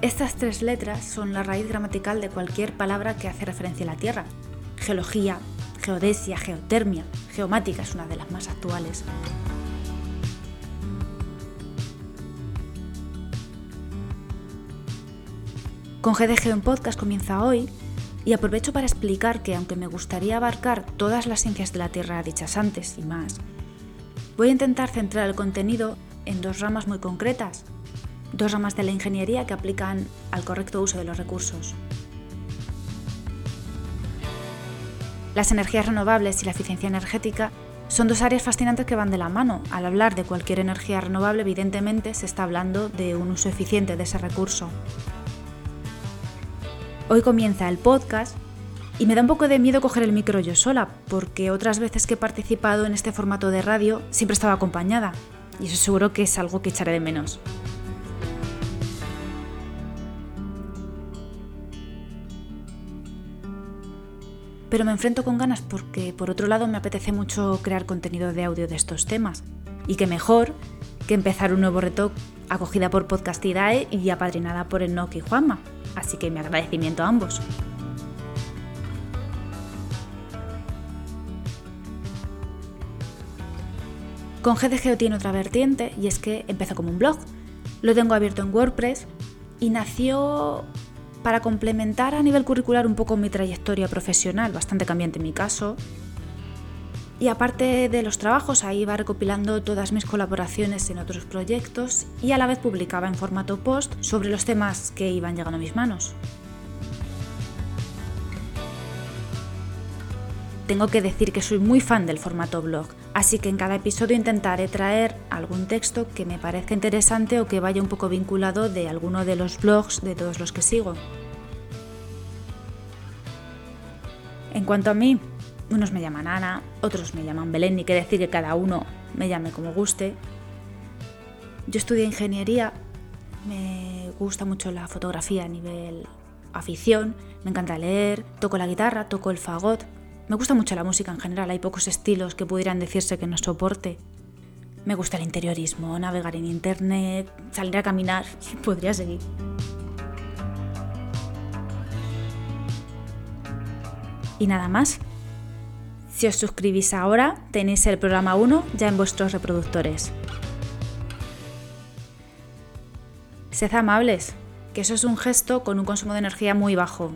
Estas tres letras son la raíz gramatical de cualquier palabra que hace referencia a la Tierra. Geología, geodesia, geotermia, geomática es una de las más actuales. Con G de Geo en Podcast comienza hoy y aprovecho para explicar que aunque me gustaría abarcar todas las ciencias de la Tierra dichas antes y más, voy a intentar centrar el contenido en dos ramas muy concretas, dos ramas de la ingeniería que aplican al correcto uso de los recursos. Las energías renovables y la eficiencia energética son dos áreas fascinantes que van de la mano. Al hablar de cualquier energía renovable, evidentemente se está hablando de un uso eficiente de ese recurso. Hoy comienza el podcast y me da un poco de miedo coger el micro yo sola, porque otras veces que he participado en este formato de radio siempre estaba acompañada, y eso seguro que es algo que echaré de menos. Pero me enfrento con ganas porque por otro lado me apetece mucho crear contenido de audio de estos temas. Y que mejor que empezar un nuevo reto acogida por Podcastidae y apadrinada por Enoch y Juanma. Así que mi agradecimiento a ambos. Con GDGO tiene otra vertiente y es que empezó como un blog. Lo tengo abierto en WordPress y nació para complementar a nivel curricular un poco mi trayectoria profesional, bastante cambiante en mi caso. Y aparte de los trabajos, ahí iba recopilando todas mis colaboraciones en otros proyectos y a la vez publicaba en formato post sobre los temas que iban llegando a mis manos. Tengo que decir que soy muy fan del formato blog, así que en cada episodio intentaré traer algún texto que me parezca interesante o que vaya un poco vinculado de alguno de los blogs de todos los que sigo. En cuanto a mí, unos me llaman Ana, otros me llaman Belén, ni que decir que cada uno me llame como guste. Yo estudié ingeniería, me gusta mucho la fotografía a nivel afición, me encanta leer, toco la guitarra, toco el fagot, me gusta mucho la música en general, hay pocos estilos que pudieran decirse que no soporte. Me gusta el interiorismo, navegar en internet, salir a caminar, podría seguir. Y nada más. Si os suscribís ahora, tenéis el programa 1 ya en vuestros reproductores. Sed amables, que eso es un gesto con un consumo de energía muy bajo